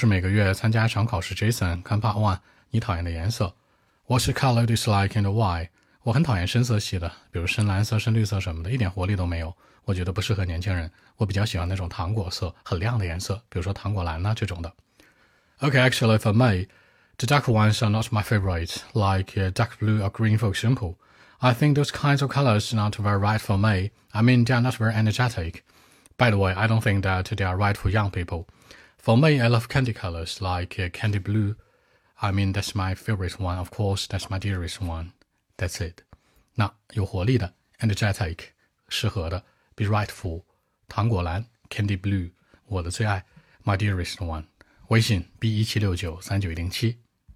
是每个月参加一场考试。Jason，看 Part One，你讨厌的颜色。What's your color dislike and why？我很讨厌深色系的，比如深蓝色、深绿色什么的，一点活力都没有。我觉得不适合年轻人。我比较喜欢那种糖果色，很亮的颜色，比如说糖果蓝呐、啊、这种的。Okay, actually, for me, the dark ones are not my favorite, like uh, dark blue or green, for example. I think those kinds of colors are not very right for me. I mean, they are not very energetic. By the way, I don't think that they are right for young people. For me, I love candy colors like uh, candy blue. I mean, that's my favorite one. Of course, that's my dearest one. That's it. 那有活力的 energetic 适合的 be right for 糖果蓝 candy blue 我的最爱 my dearest one 微信 b 一七六九三九零七